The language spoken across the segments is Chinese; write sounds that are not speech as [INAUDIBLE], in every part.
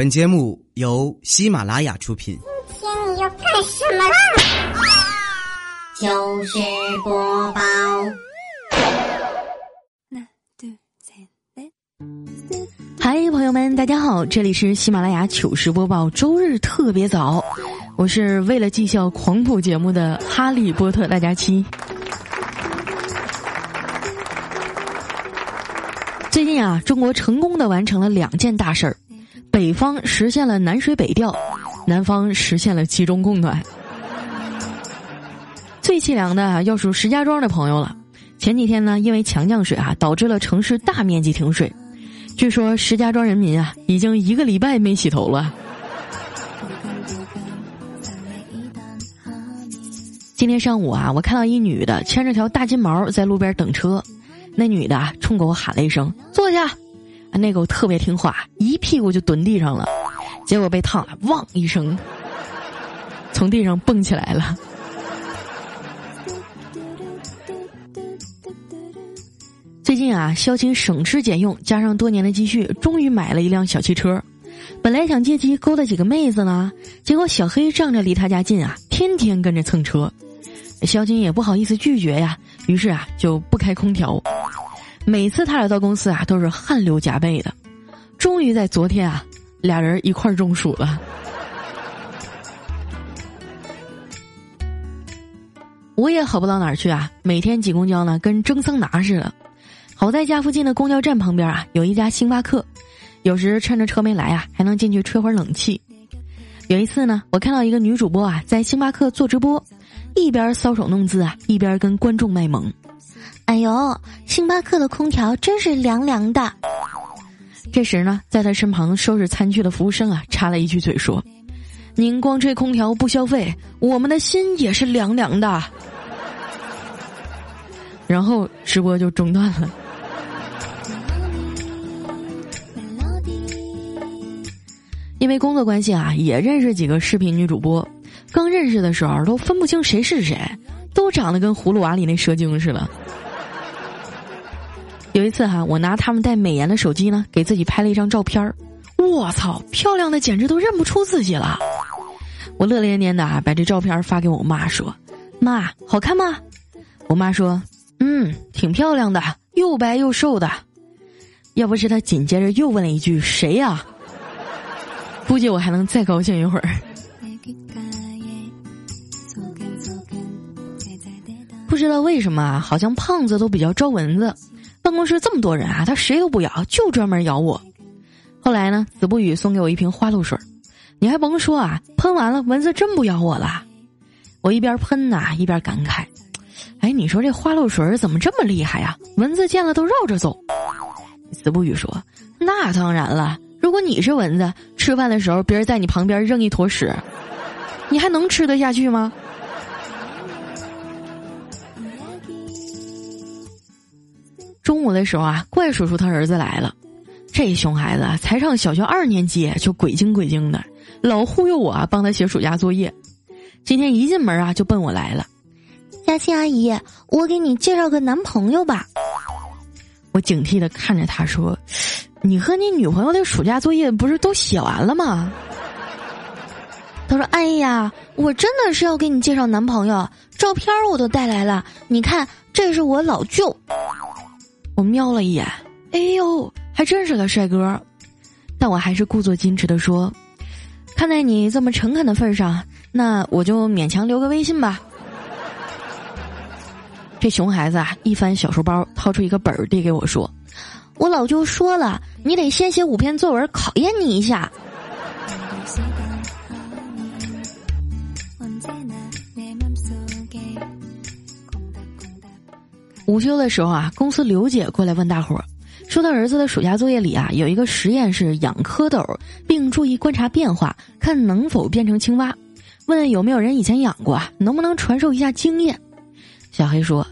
本节目由喜马拉雅出品。今天你要干什么啦？糗事播报。嗨，朋友们，大家好，这里是喜马拉雅糗事播报周日特别早，我是为了绩效狂补节目的哈利波特大家期。最近啊，中国成功的完成了两件大事儿。北方实现了南水北调，南方实现了集中供暖。最凄凉的要数石家庄的朋友了。前几天呢，因为强降水啊，导致了城市大面积停水。据说石家庄人民啊，已经一个礼拜没洗头了。今天上午啊，我看到一女的牵着条大金毛在路边等车，那女的冲给我喊了一声：“坐下。”那狗特别听话，一屁股就蹲地上了，结果被烫了，汪一声，从地上蹦起来了。最近啊，肖琴省吃俭用，加上多年的积蓄，终于买了一辆小汽车。本来想借机勾搭几个妹子呢，结果小黑仗着离他家近啊，天天跟着蹭车。肖琴也不好意思拒绝呀，于是啊，就不开空调。每次他俩到公司啊，都是汗流浃背的。终于在昨天啊，俩人一块中暑了。我也好不到哪儿去啊，每天挤公交呢，跟蒸桑拿似的。好在家附近的公交站旁边啊，有一家星巴克，有时趁着车没来啊，还能进去吹会儿冷气。有一次呢，我看到一个女主播啊，在星巴克做直播，一边搔首弄姿啊，一边跟观众卖萌。哎呦，星巴克的空调真是凉凉的。这时呢，在他身旁收拾餐具的服务生啊，插了一句嘴说：“您光吹空调不消费，我们的心也是凉凉的。[LAUGHS] ”然后直播就中断了。因为工作关系啊，也认识几个视频女主播。刚认识的时候都分不清谁是谁，都长得跟葫芦娃里那蛇精似的。有一次哈，我拿他们带美颜的手机呢，给自己拍了一张照片儿。我操，漂亮的简直都认不出自己了。我乐连连的啊，把这照片发给我妈说：“妈，好看吗？”我妈说：“嗯，挺漂亮的，又白又瘦的。”要不是她紧接着又问了一句：“谁呀？”估计我还能再高兴一会儿。不知道为什么啊，好像胖子都比较招蚊子。办公室这么多人啊，他谁都不咬，就专门咬我。后来呢，子不语送给我一瓶花露水，你还甭说啊，喷完了蚊子真不咬我了。我一边喷呐，一边感慨：哎，你说这花露水怎么这么厉害呀？蚊子见了都绕着走。子不语说：那当然了，如果你是蚊子，吃饭的时候别人在你旁边扔一坨屎，你还能吃得下去吗？中午的时候啊，怪叔叔他儿子来了。这熊孩子才上小学二年级，就鬼精鬼精的，老忽悠我帮他写暑假作业。今天一进门啊，就奔我来了。佳琪阿姨，我给你介绍个男朋友吧。我警惕的看着他说：“你和你女朋友的暑假作业不是都写完了吗？”他说：“哎呀，我真的是要给你介绍男朋友，照片我都带来了，你看，这是我老舅。”我瞄了一眼，哎呦，还真是个帅哥，但我还是故作矜持的说：“看在你这么诚恳的份上，那我就勉强留个微信吧。”这熊孩子啊，一翻小书包，掏出一个本儿递给我说：“我老舅说了，你得先写五篇作文考验你一下。”午休的时候啊，公司刘姐过来问大伙儿，说她儿子的暑假作业里啊有一个实验是养蝌蚪，并注意观察变化，看能否变成青蛙。问有没有人以前养过，能不能传授一下经验？小黑说：“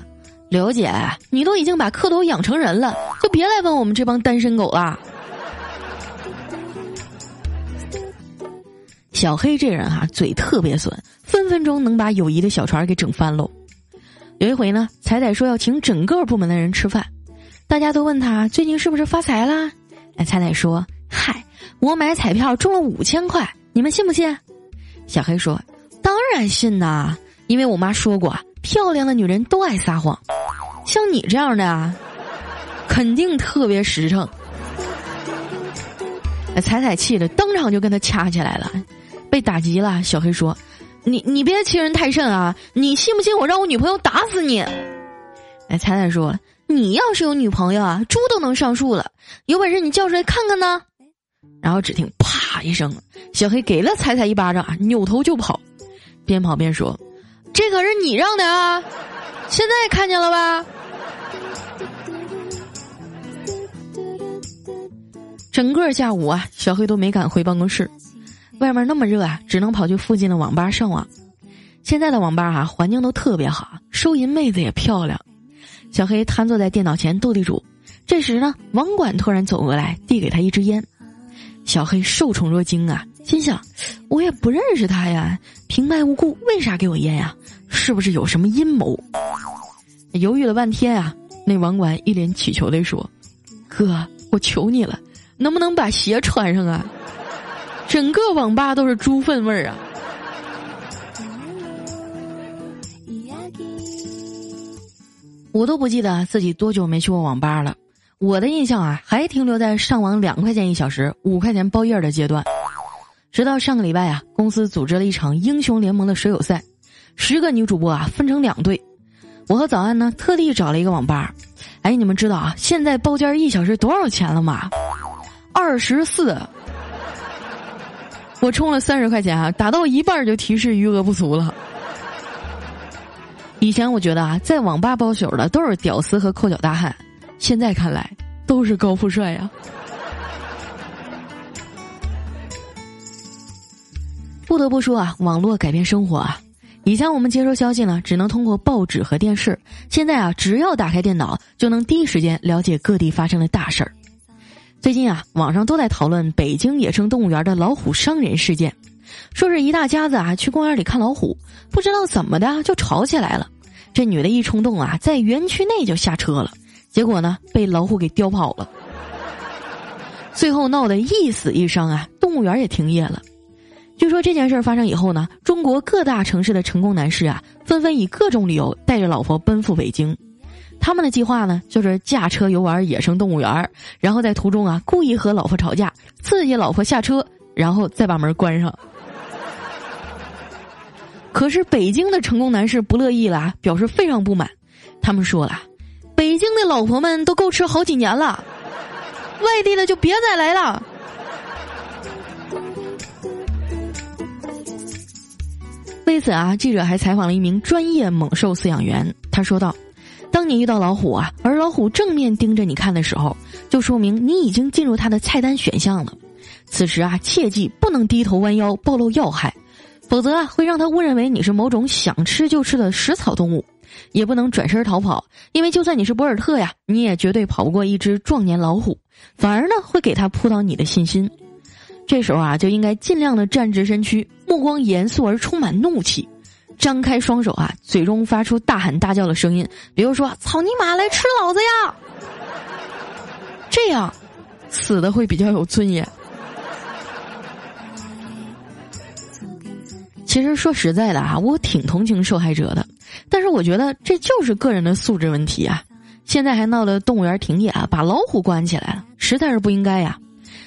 刘姐，你都已经把蝌蚪养成人了，就别来问我们这帮单身狗了。[LAUGHS] ”小黑这人啊，嘴特别损，分分钟能把友谊的小船给整翻喽。有一回呢，彩彩说要请整个部门的人吃饭，大家都问他最近是不是发财啦？哎，彩彩说：“嗨，我买彩票中了五千块，你们信不信？”小黑说：“当然信呐，因为我妈说过，漂亮的女人都爱撒谎，像你这样的啊，肯定特别实诚。”彩彩气的当场就跟他掐起来了，被打急了。小黑说：“你你别欺人太甚啊！你信不信我让我女朋友打死你？”哎，彩彩说：“你要是有女朋友啊，猪都能上树了。有本事你叫出来看看呢。”然后只听啪一声，小黑给了彩彩一巴掌，扭头就跑，边跑边说：“这可是你让的啊！现在看见了吧？”整个下午啊，小黑都没敢回办公室。外面那么热啊，只能跑去附近的网吧上网。现在的网吧啊，环境都特别好，收银妹子也漂亮。小黑瘫坐在电脑前斗地主。这时呢，网管突然走过来，递给他一支烟。小黑受宠若惊啊，心想：我也不认识他呀，平白无故为啥给我烟呀？是不是有什么阴谋？犹豫了半天啊，那网管一脸乞求的说：“哥，我求你了。”能不能把鞋穿上啊？整个网吧都是猪粪味儿啊！我都不记得自己多久没去过网吧了。我的印象啊，还停留在上网两块钱一小时、五块钱包夜的阶段。直到上个礼拜啊，公司组织了一场英雄联盟的水友赛，十个女主播啊分成两队。我和早安呢特地找了一个网吧。哎，你们知道啊，现在包间一小时多少钱了吗？二十四，我充了三十块钱啊，打到一半就提示余额不足了。以前我觉得啊，在网吧包宿的都是屌丝和抠脚大汉，现在看来都是高富帅呀。不得不说啊，网络改变生活啊。以前我们接收消息呢，只能通过报纸和电视，现在啊，只要打开电脑，就能第一时间了解各地发生的大事儿。最近啊，网上都在讨论北京野生动物园的老虎伤人事件，说是一大家子啊去公园里看老虎，不知道怎么的就吵起来了。这女的一冲动啊，在园区内就下车了，结果呢被老虎给叼跑了，最后闹得一死一伤啊，动物园也停业了。据说这件事发生以后呢，中国各大城市的成功男士啊，纷纷以各种理由带着老婆奔赴北京。他们的计划呢，就是驾车游玩野生动物园，然后在途中啊，故意和老婆吵架，刺激老婆下车，然后再把门关上。[LAUGHS] 可是北京的成功男士不乐意了，表示非常不满。他们说了，北京的老婆们都够吃好几年了，外地的就别再来了。[LAUGHS] 为此啊，记者还采访了一名专业猛兽饲养员，他说道。当你遇到老虎啊，而老虎正面盯着你看的时候，就说明你已经进入它的菜单选项了。此时啊，切记不能低头弯腰暴露要害，否则啊会让它误认为你是某种想吃就吃的食草动物。也不能转身逃跑，因为就算你是博尔特呀，你也绝对跑不过一只壮年老虎，反而呢会给它扑倒你的信心。这时候啊，就应该尽量的站直身躯，目光严肃而充满怒气。张开双手啊，嘴中发出大喊大叫的声音，比如说“草泥马，来吃老子呀！”这样，死的会比较有尊严。其实说实在的啊，我挺同情受害者的，但是我觉得这就是个人的素质问题啊。现在还闹得动物园停业啊，把老虎关起来了，实在是不应该呀。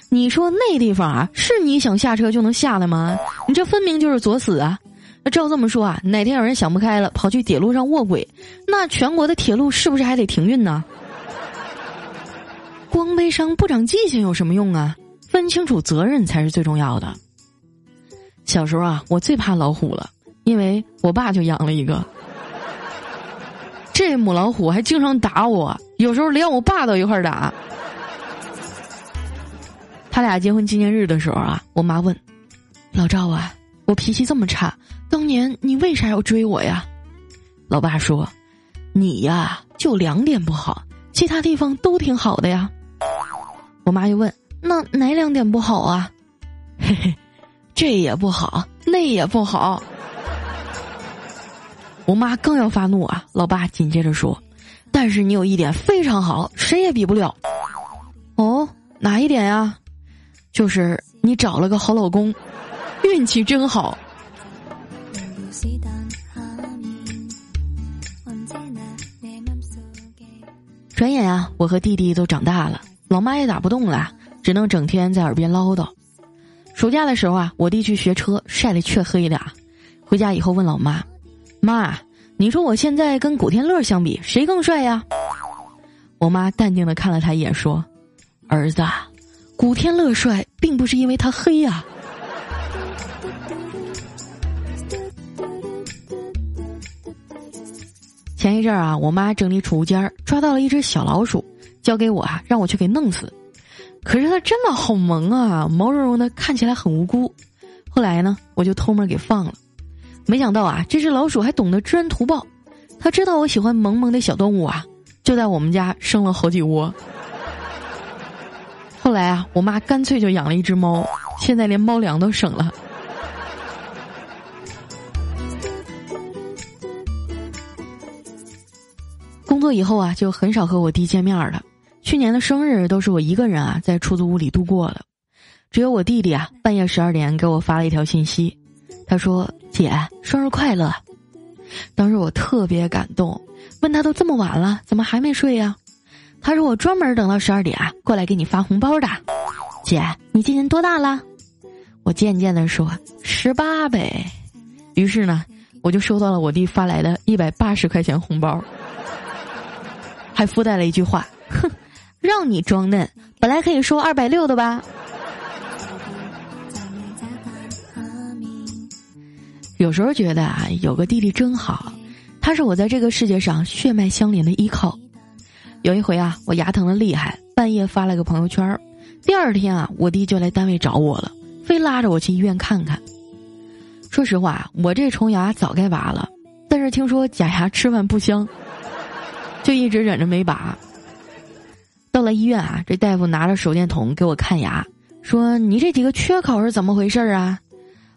你说那地方啊，是你想下车就能下来吗？你这分明就是作死啊！那照这么说啊，哪天有人想不开了，跑去铁路上卧轨，那全国的铁路是不是还得停运呢？[LAUGHS] 光悲伤不长记性有什么用啊？分清楚责任才是最重要的。小时候啊，我最怕老虎了，因为我爸就养了一个。这母老虎还经常打我，有时候连我爸都一块儿打。他俩结婚纪念日的时候啊，我妈问老赵啊。我脾气这么差，当年你为啥要追我呀？老爸说：“你呀，就两点不好，其他地方都挺好的呀。”我妈就问：“那哪两点不好啊？” [LAUGHS] 嘿嘿，这也不好，那也不好。我妈刚要发怒啊，老爸紧接着说：“但是你有一点非常好，谁也比不了。”哦，哪一点呀？就是你找了个好老公，运气真好。转眼啊，我和弟弟都长大了，老妈也打不动了，只能整天在耳边唠叨。暑假的时候啊，我弟去学车，晒得黢黑的，回家以后问老妈：“妈，你说我现在跟古天乐相比，谁更帅呀？”我妈淡定的看了他一眼，说：“儿子，古天乐帅，并不是因为他黑呀。”前一阵儿啊，我妈整理储物间儿，抓到了一只小老鼠，交给我啊，让我去给弄死。可是它真的好萌啊，毛茸茸的，看起来很无辜。后来呢，我就偷摸给放了。没想到啊，这只老鼠还懂得知恩图报，它知道我喜欢萌萌的小动物啊，就在我们家生了好几窝。后来啊，我妈干脆就养了一只猫，现在连猫粮都省了。以后啊，就很少和我弟见面了。去年的生日都是我一个人啊，在出租屋里度过了。只有我弟弟啊，半夜十二点给我发了一条信息，他说：“姐，生日快乐。”当时我特别感动，问他都这么晚了，怎么还没睡呀？他说：“我专门等到十二点啊，过来给你发红包的。”姐，你今年多大了？我渐渐的说：“十八呗。”于是呢，我就收到了我弟发来的一百八十块钱红包。还附带了一句话：“哼，让你装嫩，本来可以收二百六的吧。”有时候觉得啊，有个弟弟真好，他是我在这个世界上血脉相连的依靠。有一回啊，我牙疼的厉害，半夜发了个朋友圈第二天啊，我弟就来单位找我了，非拉着我去医院看看。说实话，我这虫牙早该拔了，但是听说假牙吃饭不香。就一直忍着没拔。到了医院啊，这大夫拿着手电筒给我看牙，说：“你这几个缺口是怎么回事啊？”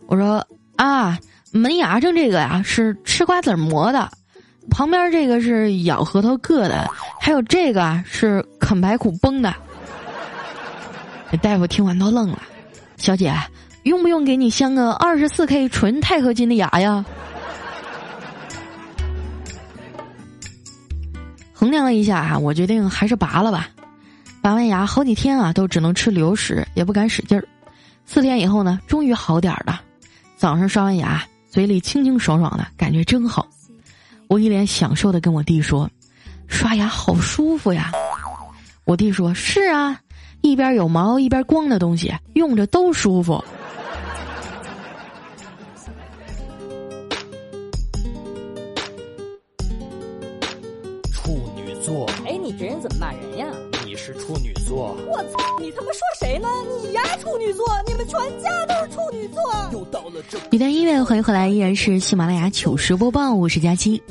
我说：“啊，门牙上这个呀是吃瓜子磨的，旁边这个是咬核桃硌的，还有这个是啃白苦崩的。”这大夫听完都愣了：“小姐，用不用给你镶个二十四 K 纯钛合金的牙呀？”衡量了一下啊，我决定还是拔了吧。拔完牙好几天啊，都只能吃流食，也不敢使劲儿。四天以后呢，终于好点儿了。早上刷完牙，嘴里清清爽爽的，感觉真好。我一脸享受的跟我弟说：“刷牙好舒服呀。”我弟说：“是啊，一边有毛一边光的东西，用着都舒服。”怎么骂人呀？你是处女座。我操！你他妈说谁呢？你呀，处女座！你们全家都是处女座。又到了这。一段音乐，欢迎回来，依然是喜马拉雅糗事播报，我是佳期。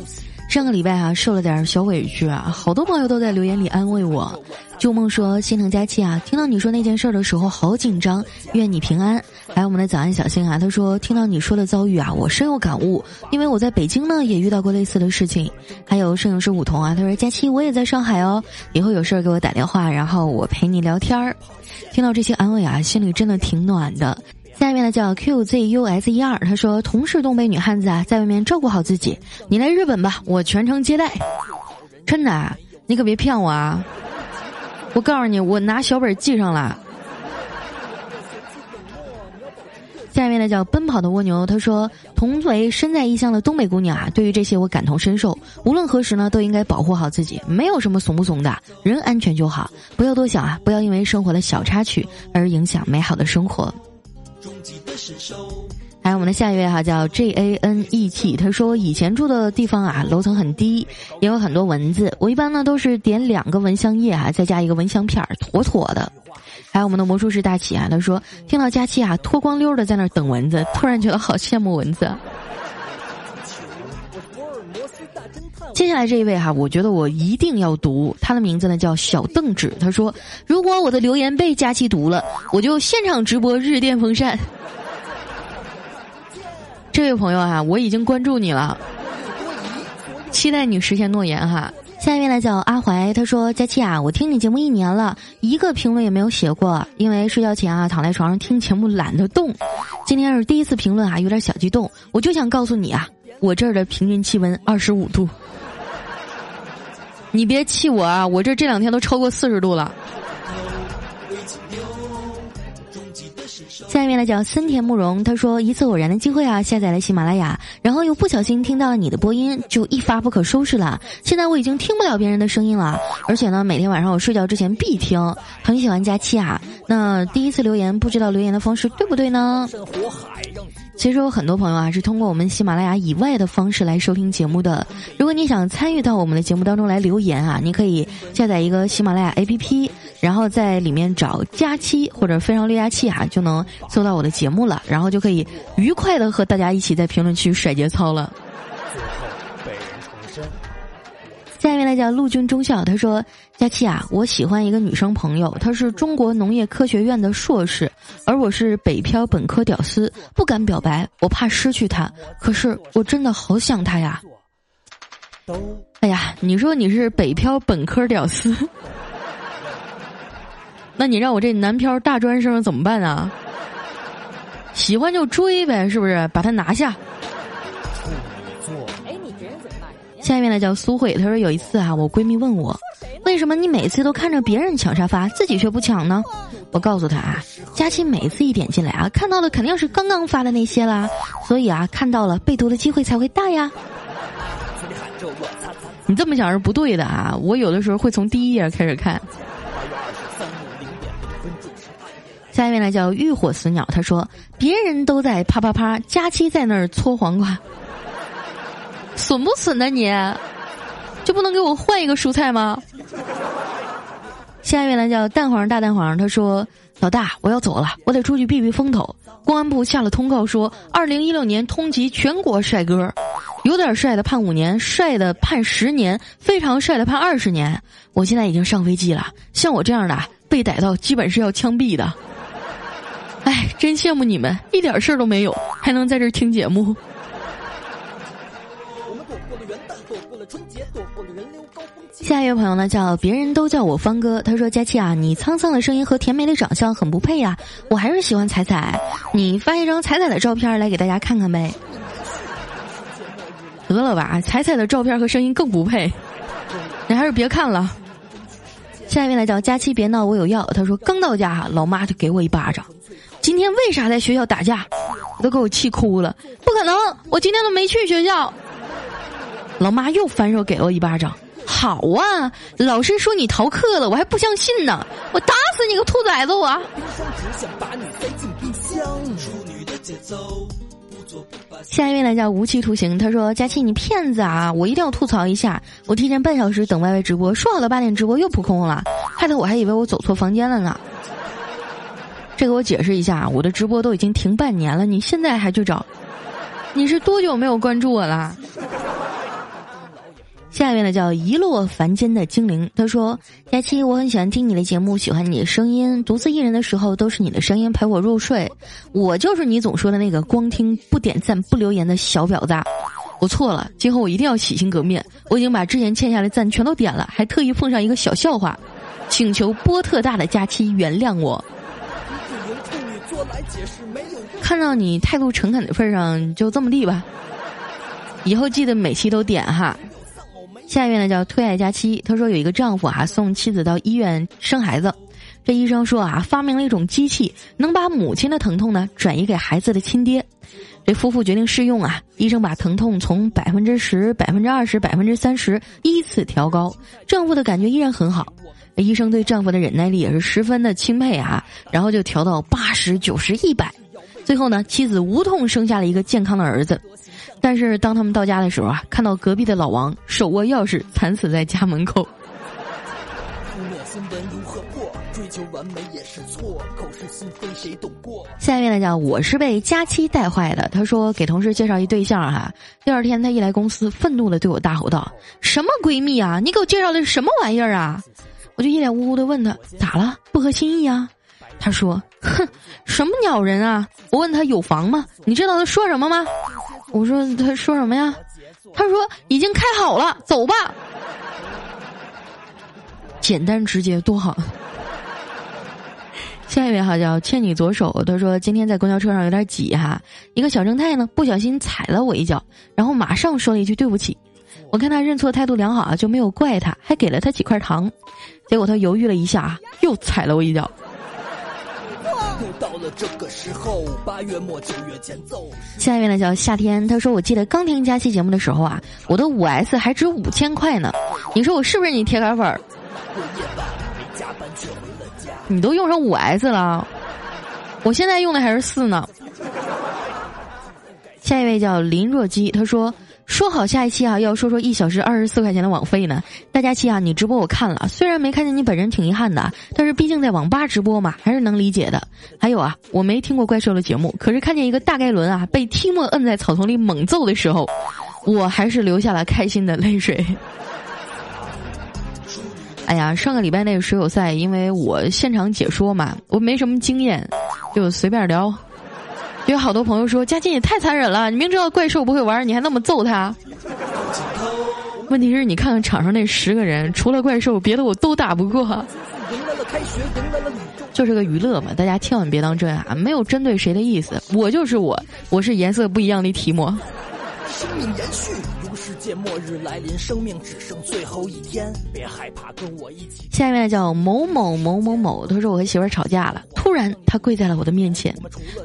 上个礼拜啊，受了点小委屈啊，好多朋友都在留言里安慰我。旧梦说心疼佳期啊，听到你说那件事的时候好紧张，愿你平安。还有我们的早安小星啊，他说听到你说的遭遇啊，我深有感悟，因为我在北京呢也遇到过类似的事情。还有摄影师梧桐啊，他说佳期我也在上海哦，以后有事儿给我打电话，然后我陪你聊天儿。听到这些安慰啊，心里真的挺暖的。下面呢叫 QZUS 一二，他说同是东北女汉子啊，在外面照顾好自己。你来日本吧，我全程接待。真的，啊你可别骗我啊！我告诉你，我拿小本记上了。下面呢叫奔跑的蜗牛，他说：“同为身在异乡的东北姑娘啊，对于这些我感同身受。无论何时呢，都应该保护好自己，没有什么怂不怂的，人安全就好，不要多想啊，不要因为生活的小插曲而影响美好的生活。”终极的神兽还有我们的下一位哈，叫 J A N E T，他说以前住的地方啊，楼层很低，也有很多蚊子，我一般呢都是点两个蚊香液啊，再加一个蚊香片儿，妥妥的。还有我们的魔术师大启啊，他说听到佳期啊脱光溜的在那儿等蚊子，突然觉得好羡慕蚊子。接下来这一位哈，我觉得我一定要读，他的名字呢叫小邓纸，他说如果我的留言被佳期读了，我就现场直播日电风扇。[LAUGHS] 这位朋友哈，我已经关注你了，期待你实现诺言哈。下一位呢叫阿怀，他说：“佳期啊，我听你节目一年了，一个评论也没有写过，因为睡觉前啊躺在床上听节目懒得动。今天是第一次评论啊，有点小激动，我就想告诉你啊，我这儿的平均气温二十五度。你别气我啊，我这这两天都超过四十度了。”下一位呢叫森田慕容，他说一次偶然的机会啊，下载了喜马拉雅，然后又不小心听到了你的播音，就一发不可收拾了。现在我已经听不了别人的声音了，而且呢，每天晚上我睡觉之前必听，很喜欢佳期啊。那第一次留言，不知道留言的方式对不对呢？其实有很多朋友啊是通过我们喜马拉雅以外的方式来收听节目的。如果你想参与到我们的节目当中来留言啊，你可以下载一个喜马拉雅 APP，然后在里面找“佳期”或者“非常六加七”啊，就能搜到我的节目了，然后就可以愉快的和大家一起在评论区甩节操了。最后被人重生下一位来叫陆军中校，他说：“佳琪啊，我喜欢一个女生朋友，她是中国农业科学院的硕士，而我是北漂本科屌丝，不敢表白，我怕失去她。可是我真的好想她呀！哎呀，你说你是北漂本科屌丝，那你让我这南漂大专生怎么办啊？喜欢就追呗，是不是？把他拿下。”下面呢叫苏慧，她说有一次啊，我闺蜜问我，为什么你每次都看着别人抢沙发，自己却不抢呢？我告诉她啊，佳期每次一点进来啊，看到的肯定是刚刚发的那些啦，所以啊，看到了被读的机会才会大呀。你这么想是不对的啊，我有的时候会从第一页开始看。下一位呢叫浴火死鸟，他说别人都在啪啪啪，佳期在那儿搓黄瓜。损不损呢你？就不能给我换一个蔬菜吗？下一位呢叫蛋黄大蛋黄，他说：“老大，我要走了，我得出去避避风头。”公安部下了通告说，二零一六年通缉全国帅哥，有点帅的判五年，帅的判十年，非常帅的判二十年。我现在已经上飞机了，像我这样的被逮到，基本是要枪毙的。哎，真羡慕你们，一点事儿都没有，还能在这儿听节目。下一位朋友呢，叫别人都叫我方哥。他说：“佳期啊，你沧桑的声音和甜美的长相很不配呀，我还是喜欢彩彩。你发一张彩彩的照片来给大家看看呗。”得了吧，彩彩的照片和声音更不配，你还是别看了。下一位呢，叫佳期别闹，我有药。他说：“刚到家，老妈就给我一巴掌。今天为啥在学校打架？都给我气哭了。不可能，我今天都没去学校。”老妈又反手给了我一巴掌。好啊，老师说你逃课了，我还不相信呢。我打死你个兔崽子！我。下一位呢叫无期徒刑，他说：“佳期你骗子啊！我一定要吐槽一下，我提前半小时等 Y Y 直播，说好的八点直播又扑空了，害得我还以为我走错房间了呢。这个我解释一下，我的直播都已经停半年了，你现在还去找？你是多久没有关注我了？”下一位呢叫一落凡间的精灵，他说：“佳期，我很喜欢听你的节目，喜欢你的声音，独自一人的时候都是你的声音陪我入睡。我就是你总说的那个光听不点赞不留言的小婊子，我错了，今后我一定要洗心革面。我已经把之前欠下的赞全都点了，还特意奉上一个小笑话，请求波特大的佳期原谅我。看到你态度诚恳的份上，就这么地吧。以后记得每期都点哈。”下一位呢叫推爱佳期，他说有一个丈夫啊送妻子到医院生孩子，这医生说啊发明了一种机器，能把母亲的疼痛呢转移给孩子的亲爹。这夫妇决定试用啊，医生把疼痛从百分之十、百分之二十、百分之三十依次调高，丈夫的感觉依然很好。医生对丈夫的忍耐力也是十分的钦佩啊，然后就调到八十九十一百，最后呢妻子无痛生下了一个健康的儿子。但是当他们到家的时候啊，看到隔壁的老王手握钥匙惨死在家门口。下一位来讲，我是被佳期带坏的。他说给同事介绍一对象哈，第二天他一来公司，愤怒的对我大吼道：“什么闺蜜啊？你给我介绍的是什么玩意儿啊？”我就一脸无辜的问他咋了？不合心意啊？他说：“哼，什么鸟人啊？”我问他有房吗？你知道他说什么吗？我说他说什么呀？他说已经开好了，走吧。简单直接多好。下一位哈叫牵你左手，他说今天在公交车上有点挤哈，一个小正太呢不小心踩了我一脚，然后马上说了一句对不起。我看他认错态度良好啊，就没有怪他，还给了他几块糖。结果他犹豫了一下，又踩了我一脚。又到了这个时候，八月末九月前奏。下一位呢叫夏天，他说我记得刚听佳期节目的时候啊，我的五 S 还值五千块呢。你说我是不是你铁杆粉儿？你都用上五 S 了，我现在用的还是四呢。下一位叫林若基，他说说好下一期啊要说说一小时二十四块钱的网费呢。大家期啊，你直播我看了，虽然没看见你本人挺遗憾的，但是毕竟在网吧直播嘛，还是能理解的。还有啊，我没听过怪兽的节目，可是看见一个大盖伦啊被提莫摁在草丛里猛揍的时候，我还是流下了开心的泪水。[LAUGHS] 哎呀，上个礼拜那个水友赛，因为我现场解说嘛，我没什么经验，就随便聊。有好多朋友说：“佳琪，你太残忍了！你明知道怪兽不会玩，你还那么揍他。”问题是你看看场上那十个人，除了怪兽，别的我都打不过。就是个娱乐嘛，大家千万别当真啊！没有针对谁的意思，我就是我，我是颜色不一样的提莫。生命延续。世界末日来临，生命只剩最后一天，别害怕，跟我一起。下面叫某某某某某，他说我和媳妇儿吵架了，突然他跪在了我的面前，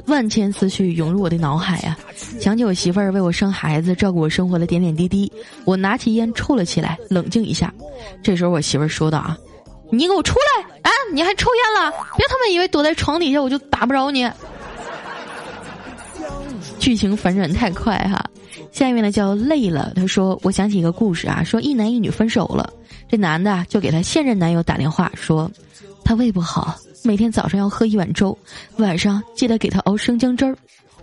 万千思绪涌入我的脑海啊，想起我媳妇儿为我生孩子、照顾我生活的点点滴滴，我拿起烟抽了起来，冷静一下。这时候我媳妇儿说道啊：“你给我出来啊！你还抽烟了？别他妈以为躲在床底下我就打不着你。[LAUGHS] ”剧情反转太快哈。下面呢叫累了，他说：“我想起一个故事啊，说一男一女分手了，这男的就给他现任男友打电话说，他胃不好，每天早上要喝一碗粥，晚上记得给他熬生姜汁儿。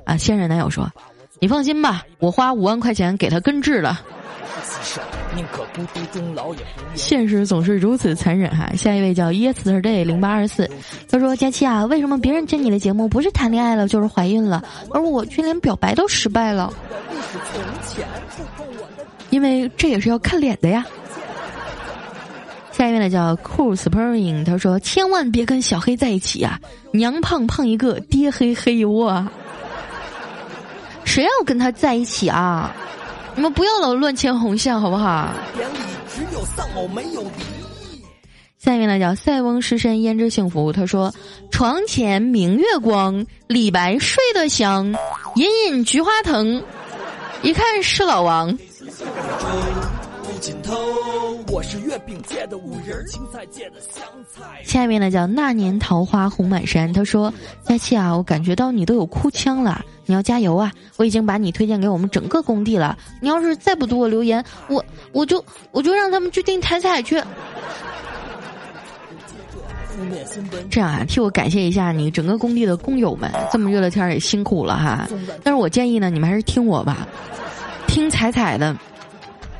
啊，现任男友说，你放心吧，我花五万块钱给他根治了。”宁可孤独终老，也不现实总是如此残忍哈。下一位叫 Yesterday 零八二四，他说：“佳期啊，为什么别人接你的节目不是谈恋爱了就是怀孕了，而我却连表白都失败了？因为这也是要看脸的呀。”下一位呢叫 Cool Spring，他说：“千万别跟小黑在一起啊，娘胖胖一个，爹黑黑一窝啊，谁要跟他在一起啊？”你们不要老乱牵红线，好不好？只有丧偶没有下面呢叫塞翁失身焉知幸福。他说：“床前明月光，李白睡得香，隐隐菊花藤，一看是老王。”我是月饼界的五仁，青菜界的香菜。下面呢叫那年桃花红满山。他说：“佳琪啊，我感觉到你都有哭腔了，你要加油啊！我已经把你推荐给我们整个工地了。你要是再不读我留言，我我就我就让他们去订彩彩去。”这样啊，替我感谢一下你整个工地的工友们，这么热的天也辛苦了哈。但是我建议呢，你们还是听我吧，听彩彩的。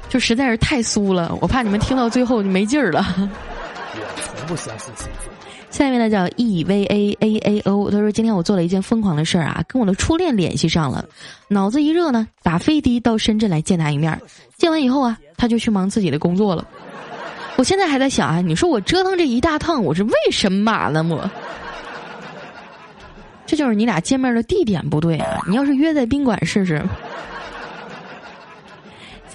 就实在是太酥了，我怕你们听到最后就没劲儿了。我从不相信星座。下面呢叫 E V A A A O，他说今天我做了一件疯狂的事儿啊，跟我的初恋联系上了，脑子一热呢，打飞的到深圳来见他一面。见完以后啊，他就去忙自己的工作了。我现在还在想啊，你说我折腾这一大趟，我是为什么呢？我，这就是你俩见面的地点不对啊！你要是约在宾馆试试。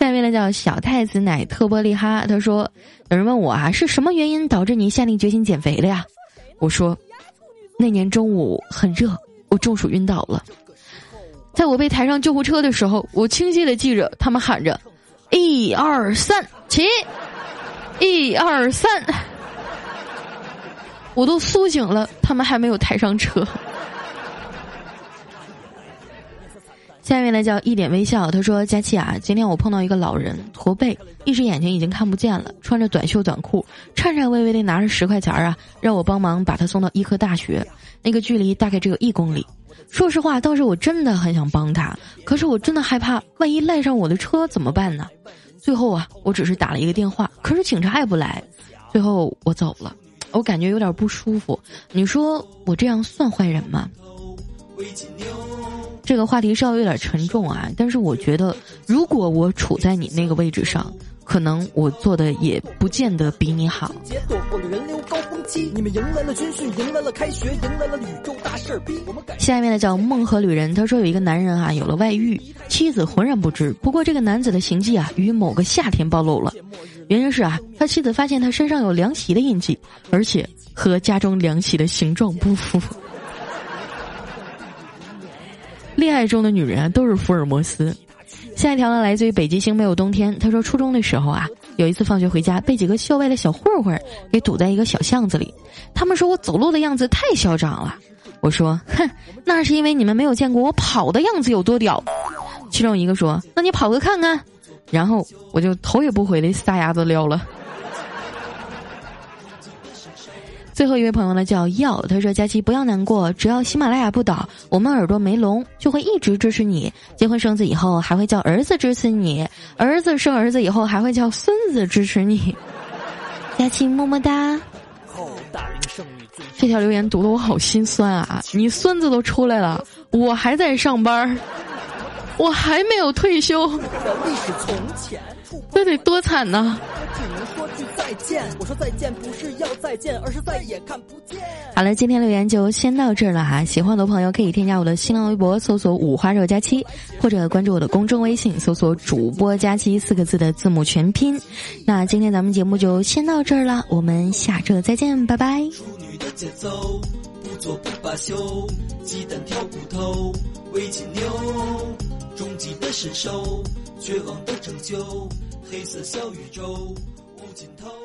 下一位呢叫小太子奶特波利哈，他说：“有人问我啊，是什么原因导致你下定决心减肥的呀？”我说：“那年中午很热，我中暑晕倒了。在我被抬上救护车的时候，我清晰的记着他们喊着‘一二三起，一二三’，[LAUGHS] 我都苏醒了，他们还没有抬上车。”下面呢叫一点微笑，他说：“佳琪啊，今天我碰到一个老人，驼背，一只眼睛已经看不见了，穿着短袖短裤，颤颤巍巍的拿着十块钱啊，让我帮忙把他送到医科大学，那个距离大概只有一公里。说实话，当时我真的很想帮他，可是我真的害怕，万一赖上我的车怎么办呢？最后啊，我只是打了一个电话，可是警察也不来，最后我走了，我感觉有点不舒服。你说我这样算坏人吗？”这个话题稍微有点沉重啊，但是我觉得，如果我处在你那个位置上，可能我做的也不见得比你好。下面的叫梦和旅人，他说有一个男人啊有了外遇，妻子浑然不知。不过这个男子的行迹啊于某个夏天暴露了，原因是啊他妻子发现他身上有凉席的印记，而且和家中凉席的形状不符。恋爱中的女人啊都是福尔摩斯。下一条呢，来自于北极星没有冬天。他说，初中的时候啊，有一次放学回家，被几个校外的小混混给堵在一个小巷子里。他们说我走路的样子太嚣张了。我说，哼，那是因为你们没有见过我跑的样子有多屌。其中一个说，那你跑个看看。然后我就头也不回的撒丫子撩了。最后一位朋友呢叫耀，他说：“佳琪不要难过，只要喜马拉雅不倒，我们耳朵没聋，就会一直支持你。结婚生子以后，还会叫儿子支持你；儿子生儿子以后，还会叫孙子支持你。”佳琪么么哒。这条留言读的我好心酸啊！你孙子都出来了，我还在上班，我还没有退休，这得多惨呐！再见，我说再见不是要再见，而是再也看不见。好了，今天留言就先到这儿了哈。喜欢的朋友可以添加我的新浪微博，搜索“五花肉佳期”，或者关注我的公众微信，搜索“主播佳期”四个字的字母全拼。那今天咱们节目就先到这儿了，我们下周再见，拜拜。终极的神兽，绝望的拯救黑色小宇宙无尽头。